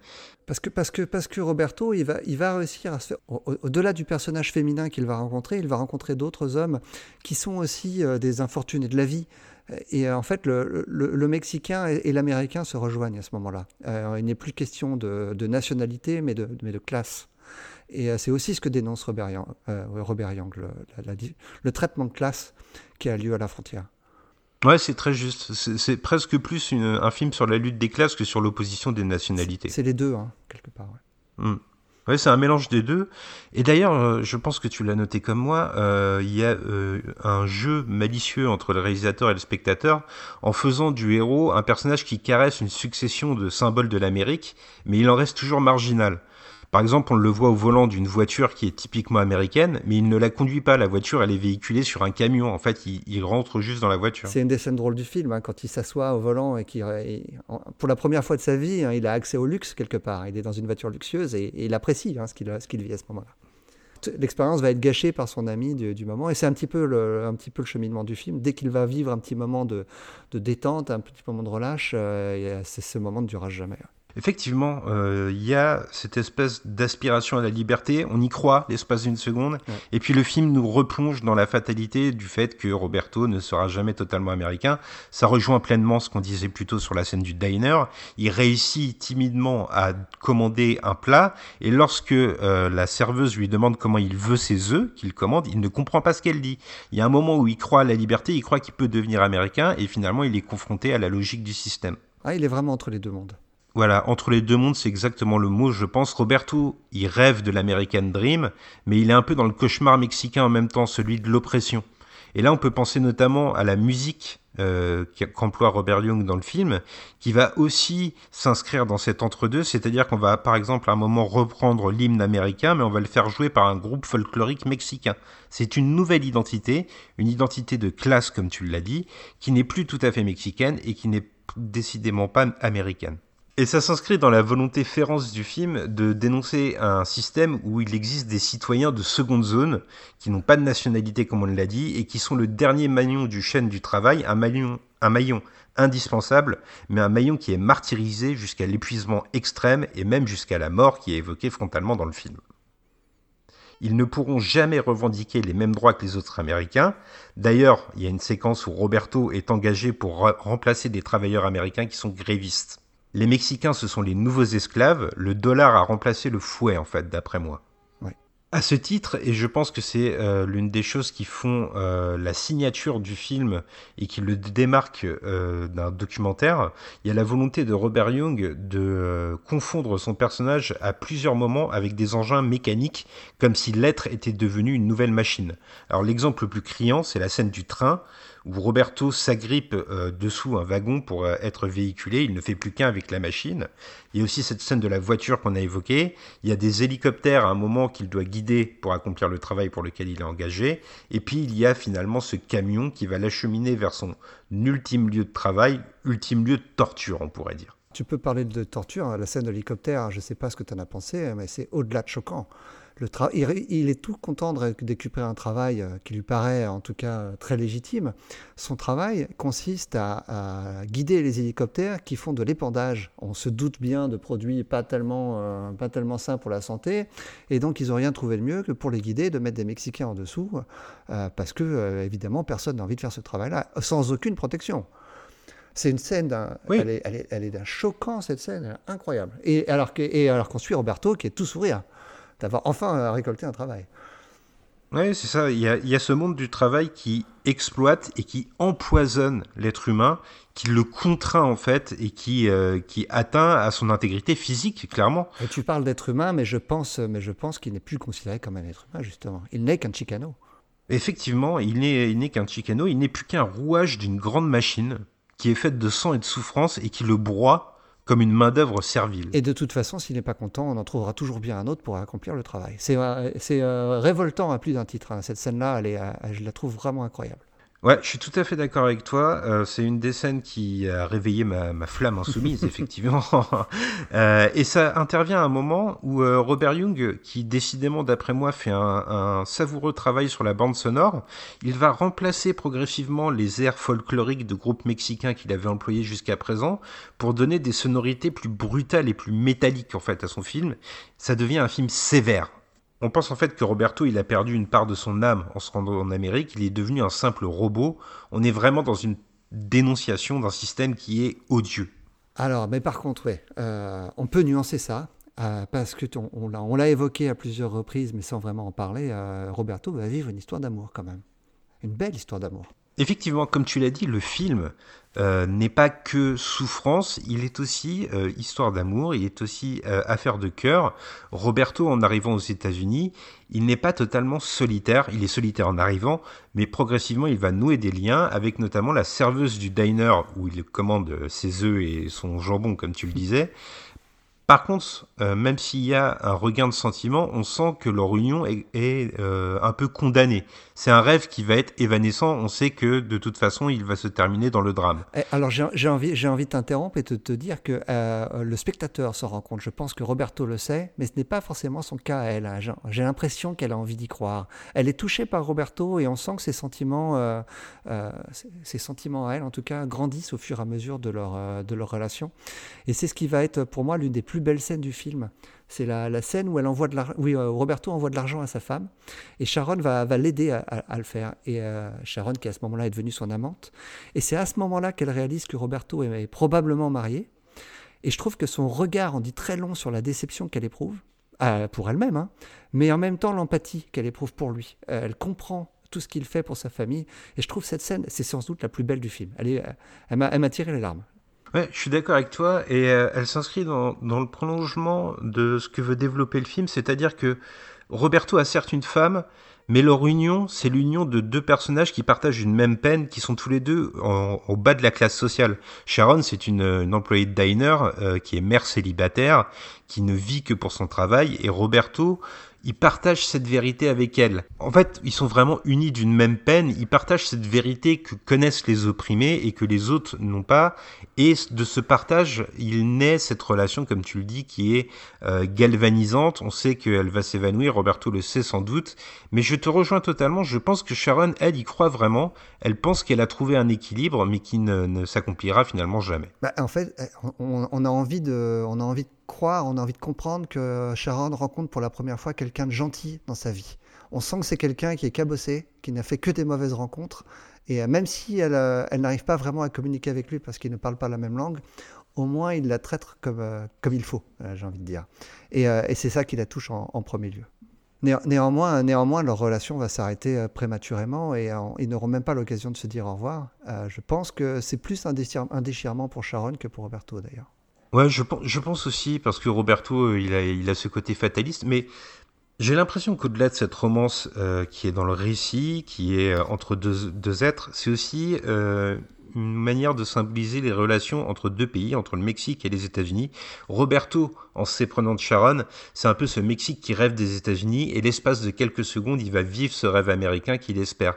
Parce que, parce que, parce que Roberto, il va, il va réussir à se faire. Au-delà du personnage féminin qu'il va rencontrer, il va rencontrer d'autres hommes qui sont aussi euh, des infortunés de la vie. Et euh, en fait, le, le, Mexicain et, l'Américain se rejoignent à ce moment-là. Euh, il n'est plus question de, de nationalité, mais de, mais de classe. Et euh, c'est aussi ce que dénonce Robert, Yang, euh, Robert Young, le, traitement de classe qui a lieu à la frontière. Ouais, c'est très juste. C'est presque plus un film sur la lutte des classes que sur l'opposition des nationalités. C'est les deux, hein, quelque part. Ouais. Hmm. Ouais, c'est un mélange des deux. Et d'ailleurs, euh, je pense que tu l'as noté comme moi, il y a un jeu malicieux entre le réalisateur et le spectateur en faisant du héros un personnage qui caresse une succession de symboles de l'Amérique, mais il en reste toujours marginal. Par exemple, on le voit au volant d'une voiture qui est typiquement américaine, mais il ne la conduit pas. La voiture, elle est véhiculée sur un camion. En fait, il, rentre juste dans la voiture. C'est une des scènes drôles du film, hein, quand il s'assoit au volant et qu'il, pour la première fois de sa vie, hein, il a accès au luxe quelque part. Il est dans une voiture luxueuse et, il apprécie hein, ce, qu'il, vit à ce moment-là. L'expérience va être gâchée par son ami du, moment, et c'est un petit, peu le, cheminement du film. Dès qu'il va vivre un petit moment de, détente, un petit moment de relâche, euh, c'est, ce moment ne durera jamais. Effectivement, euh, il y a cette espèce d'aspiration à la liberté, on y croit l'espace d'une seconde, et puis le film nous replonge dans la fatalité du fait que Roberto ne sera jamais totalement américain. Ça rejoint pleinement ce qu'on disait plus tôt sur la scène du diner. Il réussit timidement à commander un plat, et lorsque euh, la serveuse lui demande comment il veut ses œufs qu'il commande, il ne comprend pas ce qu'elle dit. Il y a un moment où il croit à la liberté, il croit qu'il peut devenir américain, et finalement il est confronté à la logique du système. Ah, il est vraiment entre les deux mondes. Voilà, entre les deux mondes, c'est exactement le mot, je pense. Roberto, il rêve de l'American Dream, mais il est un peu dans le cauchemar mexicain en même temps, celui de l'oppression. Et là, on peut penser notamment à la musique euh, qu'emploie Robert Young dans le film, qui va aussi s'inscrire dans cet entre-deux, c'est-à-dire qu'on va par exemple à un moment reprendre l'hymne américain, mais on va le faire jouer par un groupe folklorique mexicain. C'est une nouvelle identité, une identité de classe comme tu l'as dit, qui n'est plus tout à fait mexicaine et qui n'est décidément pas américaine. Et ça s'inscrit dans la volonté féroce du film de dénoncer un système où il existe des citoyens de seconde zone qui n'ont pas de nationalité comme on l'a dit et qui sont le dernier maillon du chaîne du travail, un maillon, un maillon indispensable, mais un maillon qui est martyrisé jusqu'à l'épuisement extrême et même jusqu'à la mort qui est évoquée frontalement dans le film. Ils ne pourront jamais revendiquer les mêmes droits que les autres Américains. D'ailleurs, il y a une séquence où Roberto est engagé pour remplacer des travailleurs américains qui sont grévistes. Les Mexicains, ce sont les nouveaux esclaves. Le dollar a remplacé le fouet, en fait, d'après moi. À ce titre, et je pense que c'est euh, l'une des choses qui font euh, la signature du film et qui le démarque euh, d'un documentaire, il y a la volonté de Robert Young de confondre son personnage à plusieurs moments avec des engins mécaniques, comme si l'être était devenu une nouvelle machine. Alors l'exemple le plus criant, c'est la scène du train, où Roberto s'agrippe euh, dessous un wagon pour euh, être véhiculé. Il ne fait plus qu'un avec la machine. Il y a aussi cette scène de la voiture qu'on a évoquée. Il y a des hélicoptères à un moment qu'il doit guider pour accomplir le travail pour lequel il est engagé. Et puis il y a finalement ce camion qui va l'acheminer vers son ultime lieu de travail, ultime lieu de torture, on pourrait dire. Tu peux parler de torture, hein. la scène de l'hélicoptère, je ne sais pas ce que tu en as pensé, mais c'est au-delà de choquant le il, est tout content de récupérer un travail euh, qui lui paraît en tout cas très légitime. Son travail consiste à, guider les hélicoptères qui font de l'épandage. On se doute bien de produits pas tellement, euh, pas tellement sains pour la santé, et donc ils n'ont rien trouvé de mieux que pour les guider de mettre des Mexicains en dessous, euh, parce que évidemment personne n'a envie de faire ce travail-là sans aucune protection. C'est une scène, d'un, elle est, elle est, d'un choquant cette scène, incroyable. Et alors, et alors qu'on suit Roberto qui est tout sourire d'avoir enfin euh, récolté un travail. Oui, c'est ça. Il y, a, ce monde du travail qui exploite et qui empoisonne l'être humain, qui le contraint en fait et qui, euh, qui atteint à son intégrité physique, clairement. Et tu parles d'être humain, mais je pense, mais je pense qu'il n'est plus considéré comme un être humain, justement. Il n'est qu'un chicano. Effectivement, il n'est qu'un chicano, il n'est plus qu'un rouage d'une grande machine qui est faite de sang et de souffrance et qui le broie comme une main-d'œuvre servile. Et de toute façon, s'il n'est pas content, on en trouvera toujours bien un autre pour accomplir le travail. C'est euh, euh, révoltant à plus d'un titre. Hein. Cette scène-là, euh, je la trouve vraiment incroyable. Ouais, je suis tout à fait d'accord avec toi. Euh, c'est une des scènes qui a réveillé ma, ma flamme insoumise, effectivement. euh, et ça intervient à un moment où euh, Robert Young, qui décidément, d'après moi, fait un, un, savoureux travail sur la bande sonore, il va remplacer progressivement les airs folkloriques de groupes mexicains qu'il avait employés jusqu'à présent pour donner des sonorités plus brutales et plus métalliques, en fait, à son film. Ça devient un film sévère on pense en fait que Roberto, il a perdu une part de son âme en se rendant en Amérique, il est devenu un simple robot. On est vraiment dans une dénonciation d'un système qui est odieux. Alors, mais par contre, ouais, euh, on peut nuancer ça, euh, parce que on, l'a évoqué à plusieurs reprises, mais sans vraiment en parler. Euh, Roberto va vivre une histoire d'amour quand même, une belle histoire d'amour. Effectivement, comme tu l'as dit, le film euh, n'est pas que souffrance, il est aussi euh, histoire d'amour, il est aussi euh, affaire de cœur. Roberto, en arrivant aux États-Unis, il n'est pas totalement solitaire, il est solitaire en arrivant, mais progressivement il va nouer des liens avec notamment la serveuse du diner où il commande ses œufs et son jambon, comme tu le disais. Par contre, euh, même s'il y a un regain de sentiment, on sent que leur union est, euh, un peu condamnée. C'est un rêve qui va être évanescent. On sait que de toute façon, il va se terminer dans le drame. Eh, alors j'ai envie, j'ai envie de t'interrompre et de te dire que euh, le spectateur se rend compte. Je pense que Roberto le sait, mais ce n'est pas forcément son cas à elle. Hein. J'ai l'impression qu'elle a envie d'y croire. Elle est touchée par Roberto et on sent que ses sentiments, ses sentiments à elle, en tout cas, grandissent au fur et à mesure de leur, de leur relation. Et c'est ce qui va être pour moi l'une des plus plus belle scène du film. C'est la, scène où elle envoie de euh, Roberto envoie de l'argent à sa femme et Sharon va, l'aider à, le faire. Et euh, Sharon, qui à ce moment-là est devenue son amante. Et c'est à ce moment-là qu'elle réalise que Roberto est, probablement marié. Et je trouve que son regard en dit très long sur la déception qu'elle éprouve, euh, pour elle-même, hein, mais en même temps l'empathie qu'elle éprouve pour lui. elle comprend tout ce qu'il fait pour sa famille. Et je trouve cette scène, c'est sans doute la plus belle du film. Elle, elle m'a tiré les larmes. Ouais, je suis d'accord avec toi et euh, elle s'inscrit dans, le prolongement de ce que veut développer le film, c'est-à-dire que Roberto a certes une femme, mais leur union, c'est l'union de deux personnages qui partagent une même peine, qui sont tous les deux au bas de la classe sociale. Sharon, c'est une, une, employée de diner euh, qui est mère célibataire, qui ne vit que pour son travail, et Roberto, ils partagent cette vérité avec elle. En fait, ils sont vraiment unis d'une même peine, ils partagent cette vérité que connaissent les opprimés et que les autres n'ont pas, et de ce partage, il naît cette relation, comme tu le dis, qui est euh, galvanisante, on sait qu'elle va s'évanouir, Roberto le sait sans doute, mais je te rejoins totalement, je pense que Sharon, elle, y croit vraiment, elle pense qu'elle a trouvé un équilibre, mais qui ne, s'accomplira finalement jamais. Bah, en fait, on, a envie de, on a envie de croire, on a envie de comprendre que Sharon rencontre pour la première fois quelqu'un de gentil dans sa vie. On sent que c'est quelqu'un qui est cabossé, qui n'a fait que des mauvaises rencontres. Et euh, même si elle, euh, elle n'arrive pas vraiment à communiquer avec lui parce qu'il ne parle pas la même langue, au moins il la traite comme, euh, comme il faut, j'ai envie de dire. Et, c'est ça qui la touche en, premier lieu. néanmoins, néanmoins, leur relation va s'arrêter prématurément et ils n'auront même pas l'occasion de se dire au revoir. je pense que c'est plus un, déchirement pour Sharon que pour Roberto d'ailleurs. Ouais, je, pense aussi, parce que Roberto, il a, il a ce côté fataliste, mais j'ai l'impression qu'au-delà de cette romance euh, qui est dans le récit, qui est euh, entre deux, êtres, c'est aussi euh, une manière de symboliser les relations entre deux pays, entre le Mexique et les États-Unis. Roberto, en s'éprenant de Sharon, c'est un peu ce Mexique qui rêve des États-Unis, et l'espace de quelques secondes, il va vivre ce rêve américain qu'il espère.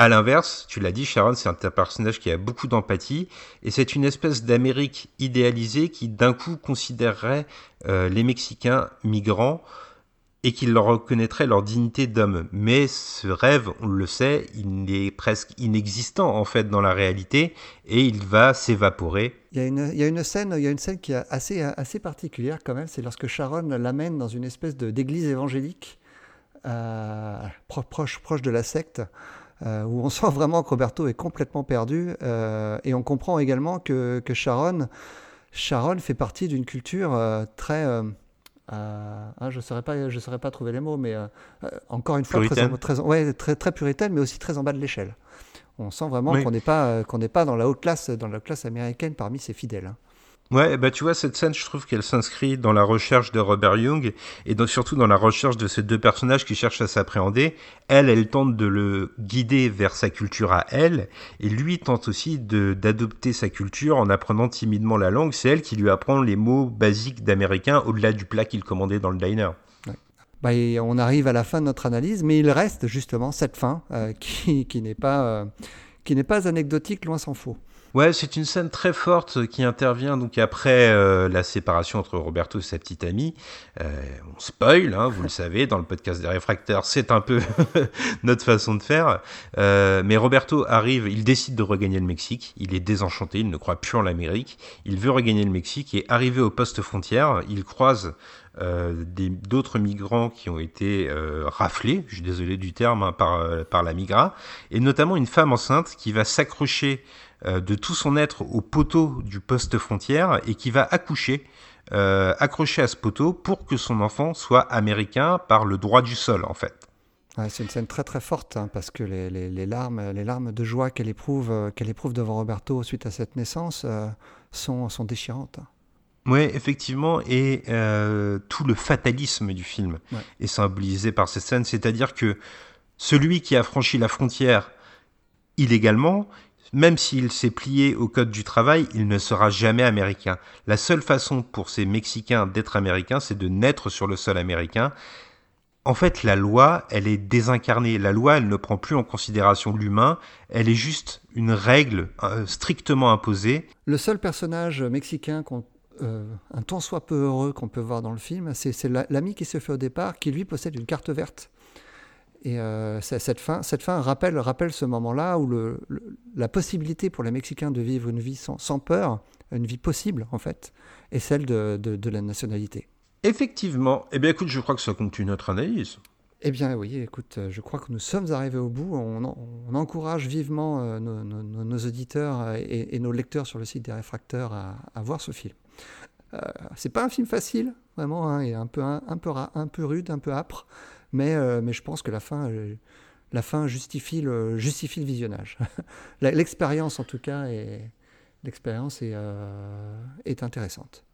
À l'inverse, tu l'as dit, Sharon, c'est un personnage qui a beaucoup d'empathie, et c'est une espèce d'Amérique idéalisée qui d'un coup considérerait les Mexicains migrants et qu'ils leur reconnaîtraient leur dignité d'homme. Mais ce rêve, on le sait, il est presque inexistant en fait dans la réalité et il va s'évaporer. Il y, a une, il y a une scène, il y a une scène qui est assez, assez particulière quand même, c'est lorsque Sharon l'amène dans une espèce d'église évangélique euh, proche, proche de la secte. Euh, où on sent vraiment que Roberto est complètement perdu euh, et on comprend également que, que Sharon, Sharon fait partie d'une culture très euh, hein, je ne saurais, pas, je saurais pas trouver les mots, mais encore une fois, très, très, ouais, très, très puritaine, mais aussi très en bas de l'échelle. On sent vraiment qu'on n'est pas, qu'on n'est pas dans la haute classe, dans la classe américaine parmi ses fidèles. Hein. Ouais, bah tu vois, cette scène, je trouve qu'elle s'inscrit dans la recherche de Robert Young et surtout dans la recherche de ces deux personnages qui cherchent à s'appréhender. Elle, elle tente de le guider vers sa culture à elle et lui tente aussi d'adopter sa culture en apprenant timidement la langue. C'est elle qui lui apprend les mots basiques d'américain au-delà du plat qu'il commandait dans le diner. Bah, on arrive à la fin de notre analyse, mais il reste justement cette fin euh, qui, qui n'est pas, euh, pas anecdotique, loin s'en faut. Ouais, c'est une scène très forte qui intervient donc après euh, la séparation entre Roberto et sa petite amie. Euh, on spoil, hein, vous le savez, dans le podcast des réfracteurs, c'est un peu notre façon de faire. Euh, mais Roberto arrive, il décide de regagner le Mexique. Il est désenchanté, il ne croit plus en l'Amérique. Il veut regagner le Mexique et arrivé au poste frontière, il croise d'autres migrants qui ont été raflés, je suis désolé du terme, hein, par, par la migra, et notamment une femme enceinte qui va s'accrocher de tout son être au poteau du poste frontière et qui va accoucher, euh, accroché à ce poteau pour que son enfant soit américain par le droit du sol en fait. c'est une scène très très forte hein, parce que les, larmes, les larmes de joie qu'elle éprouve, euh, qu'elle éprouve devant Roberto suite à cette naissance sont, sont déchirantes. Oui, effectivement, et tout le fatalisme du film est symbolisé par cette scène, c'est-à-dire que celui qui a franchi la frontière illégalement, même s'il s'est plié au code du travail, il ne sera jamais américain. La seule façon pour ces Mexicains d'être américains, c'est de naître sur le sol américain. En fait, la loi, elle est désincarnée. La loi, elle ne prend plus en considération l'humain. Elle est juste une règle euh, strictement imposée. Le seul personnage mexicain euh, un tant soit peu heureux qu'on peut voir dans le film, c'est l'ami qui se fait au départ, qui lui possède une carte verte. Et euh, cette, fin, cette fin rappelle, rappelle ce moment-là où le, la possibilité pour les Mexicains de vivre une vie sans, sans, peur, une vie possible en fait, est celle de, de, la nationalité. Effectivement. Eh bien écoute, je crois que ça conclut notre analyse. Eh bien oui, écoute, je crois que nous sommes arrivés au bout. On, on encourage vivement euh, nos, nos, auditeurs et, et, nos lecteurs sur le site des réfracteurs à, à voir ce film. Euh, c'est pas un film facile, vraiment, hein, et un peu, un, un, peu, un peu rude, un peu âpre. Mais, euh, mais je pense que la fin, euh, la fin justifie, le, justifie le visionnage. l'expérience, en tout cas, est, l'expérience est, euh, est intéressante.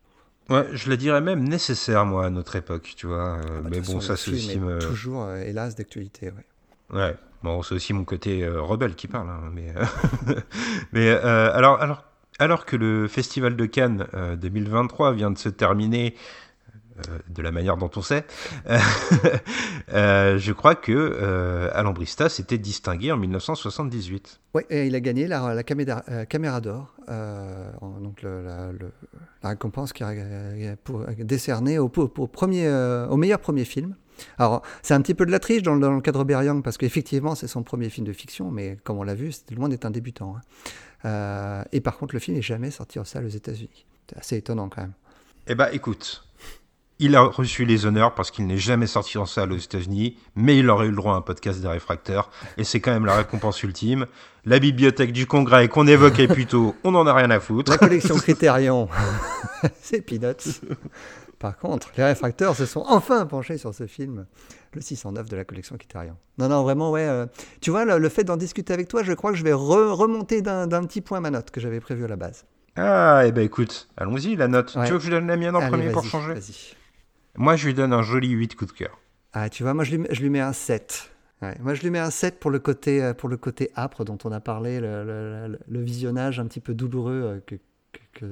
Ouais, je le dirais même nécessaire, moi, à notre époque, tu vois. Ah bah, mais bon, ça, c'est aussi. Toujours, hélas, d'actualité, ouais. Ouais, bon, c'est aussi mon côté rebelle qui parle. Hein, mais mais alors, alors, alors que le Festival de Cannes 2023 vient de se terminer euh, de la manière dont on sait, euh, je crois que euh, Alambrista s'était distingué en 1978. Oui, et il a gagné la, la caméra, caméra d'or, donc la, récompense qui est décernée au, premier, au meilleur premier film. Alors, c'est un petit peu de la triche dans, le cadre Robert Young, parce qu'effectivement, c'est son premier film de fiction, mais comme on l'a vu, c'était loin d'être un débutant. Hein. et par contre, le film n'est jamais sorti en salle aux États-Unis. C'est assez étonnant quand même. Eh bien, écoute, il a reçu les honneurs parce qu'il n'est jamais sorti en salle aux États-Unis, mais il aurait eu le droit à un podcast des réfracteurs, et c'est quand même la récompense ultime. La bibliothèque du Congrès qu'on évoquait plus tôt, on n'en a rien à foutre. La collection Critérion, c'est peanuts. Par contre, les réfracteurs se sont enfin penchés sur ce film, le 609 de la collection Kitarian. Non, non, vraiment, ouais. euh, tu vois, le, le fait d'en discuter avec toi, je crois que je vais re- remonter d'un petit point ma note que j'avais prévue à la base. Ah, et ben écoute, allons-y, la note. Ouais. Tu veux que je donne la mienne en Allez, premier pour changer? Vas-y. Moi, je lui donne un joli 8 coups de cœur. Ah, tu vois, moi, je lui, je lui mets un 7. Ouais, moi, je lui mets un 7 pour le côté, euh, pour le côté âpre dont on a parlé, le, visionnage un petit peu douloureux euh, que, que,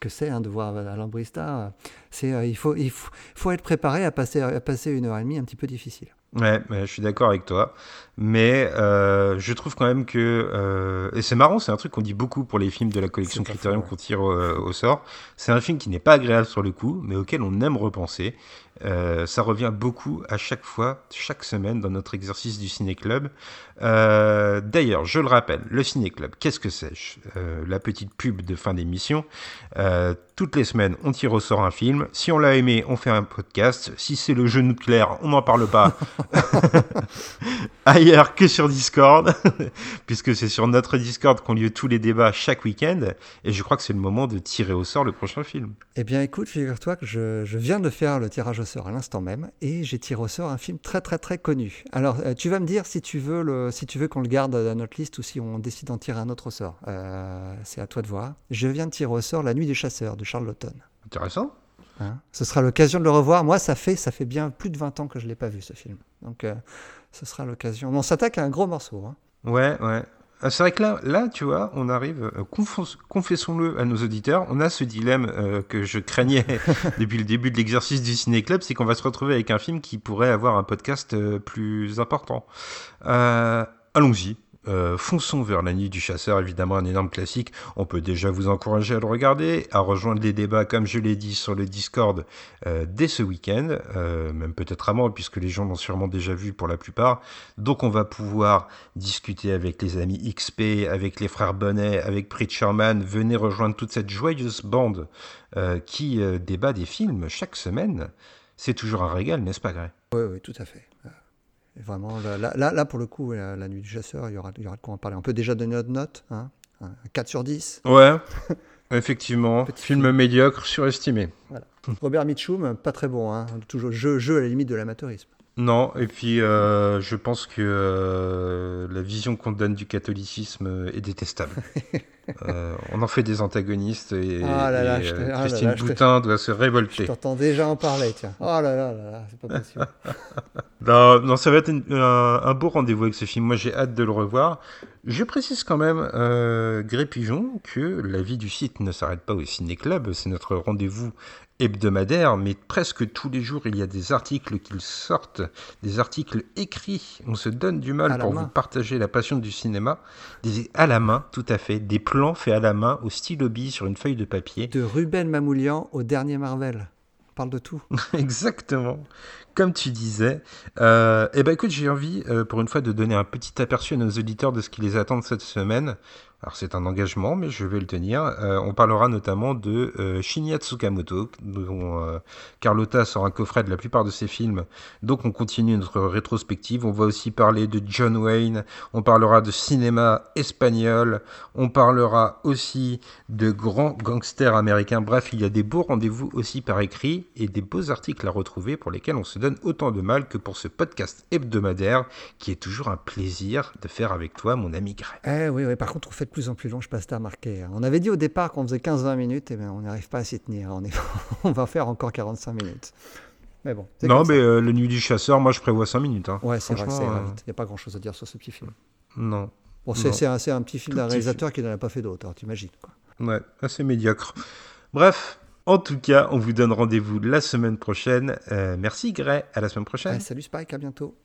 que, c'est hein, de voir Alain Brista. C'est, euh, il, faut, il faut, faut être préparé à passer, à passer une heure et demie un petit peu difficile. Ouais, je suis d'accord avec toi. Mais euh, je trouve quand même que... euh, et c'est marrant, c'est un truc qu'on dit beaucoup pour les films de la collection Criterion ouais. qu'on tire au, au sort. C'est un film qui n'est pas agréable sur le coup, mais auquel on aime repenser. Euh, ça revient beaucoup à chaque fois, chaque semaine dans notre exercice du ciné-club. Euh, D'ailleurs, je le rappelle, le ciné-club, qu'est-ce que c'est? Euh, La petite pub de fin d'émission. Toutes les semaines, on tire au sort un film. Si on l'a aimé, on fait un podcast. Si c'est le jeu nucléaire, on n'en parle pas ailleurs que sur Discord, puisque c'est sur notre Discord qu'ont lieu tous les débats chaque week-end. Et je crois que c'est le moment de tirer au sort le prochain film. Eh bien, écoute, figure-toi que je, je viens de faire le tirage au à l'instant même et j'ai tiré au sort un film très très très connu. Alors, euh, tu vas me dire si tu veux, le, si tu veux qu'on le garde dans notre liste ou si on décide d'en tirer un autre au sort. Euh, c'est à toi de voir. Je viens de tirer au sort La Nuit des chasseurs de Charles Laughton. Intéressant. Hein? Ce sera l'occasion de le revoir. Moi, ça fait, ça fait bien plus de 20 ans que je ne l'ai pas vu ce film. Donc, euh, ce sera l'occasion. On s'attaque à un gros morceau. hein. Ouais, ouais. Ah, C'est vrai que là, là, tu vois, on arrive, euh, confessons-le à nos auditeurs, on a ce dilemme euh, que je craignais depuis le début de l'exercice du Ciné Club, c'est qu'on va se retrouver avec un film qui pourrait avoir un podcast euh, plus important. Euh, Allons-y. Euh, fonçons vers la nuit du chasseur, évidemment un énorme classique. On peut déjà vous encourager à le regarder, à rejoindre les débats, comme je l'ai dit, sur le Discord euh, dès ce week-end, euh, même peut-être avant, puisque les gens l'ont sûrement déjà vu pour la plupart. Donc on va pouvoir discuter avec les amis XP, avec les frères Bonnet, avec Preacherman. Venez rejoindre toute cette joyeuse bande qui débat des films chaque semaine. C'est toujours un régal, n'est-ce pas, Greg? Oui, oui, tout à fait. Vraiment, là, là- pour le coup, la, la nuit du chasseur, il y aura, il y aura de quoi en parler. On peut déjà donner notre note, hein, un 4 sur 10. Ouais, effectivement. Film film. médiocre, surestimé. Robert Mitchum, pas très bon, hein, toujours jeu, jeu à la limite de l'amateurisme. Non, et puis euh, je pense que euh, la vision qu'on donne du catholicisme est détestable. Euh, on en fait des antagonistes et, Ah là là, et, je ah là Christine là, je Boutin doit se Je révolter. t'entends déjà en parler, tiens. Oh là là là là, c'est pas possible. Non, non, ça va être une- un, un beau rendez-vous avec ce film. Moi, j'ai hâte de le revoir. Je précise quand même, Gré Pigeon, que la vie du site ne s'arrête pas au Ciné Club. C'est notre rendez-vous hebdomadaire, mais presque tous les jours, il y a des articles qui sortent, des articles écrits. On se donne du mal pour main. vous partager la passion du cinéma. Des, à la main, tout à fait. Des plans faits à la main, au stylo bille, sur une feuille de papier. De Ruben Mamoulian au dernier Marvel. On parle de tout. Exactement. Comme tu disais. Euh, eh ben écoute, j'ai envie, euh, pour une fois, de donner un petit aperçu à nos auditeurs de ce qui les attend cette semaine. Alors c'est un engagement, mais je vais le tenir. Euh, on parlera notamment de euh, Shinya Tsukamoto, dont euh, Carlotta sort un coffret de la plupart de ses films. Donc on continue notre rétrospective. On va aussi parler de John Wayne. On parlera de cinéma espagnol. On parlera aussi de grands gangsters américains. Bref, il y a des beaux rendez-vous aussi par écrit et des beaux articles à retrouver pour lesquels on se donne autant de mal que pour ce podcast hebdomadaire qui est toujours un plaisir de faire avec toi, mon ami Greg. Eh oui, oui, par contre, on fait de plus en plus long, je passe à remarquer. hein. On avait dit au départ qu'on faisait 15-20 minutes, et bien on n'arrive pas à s'y tenir. On, est... on va faire encore 45 minutes. Mais bon. c'est Non, mais euh, le Nuit du Chasseur, moi je prévois 5 minutes. Hein. Ouais, c'est vrai, ira euh. Il n'y a pas grand chose à dire sur ce petit film. Non. Bon, c'est c'est un, c'est un petit film d'un réalisateur qui n'en a pas fait d'autres, t'imagines. Ouais, assez médiocre. Bref, en tout cas, on vous donne rendez-vous la semaine prochaine. Euh, merci Greg, à la semaine prochaine. Ouais, salut Spike, à bientôt.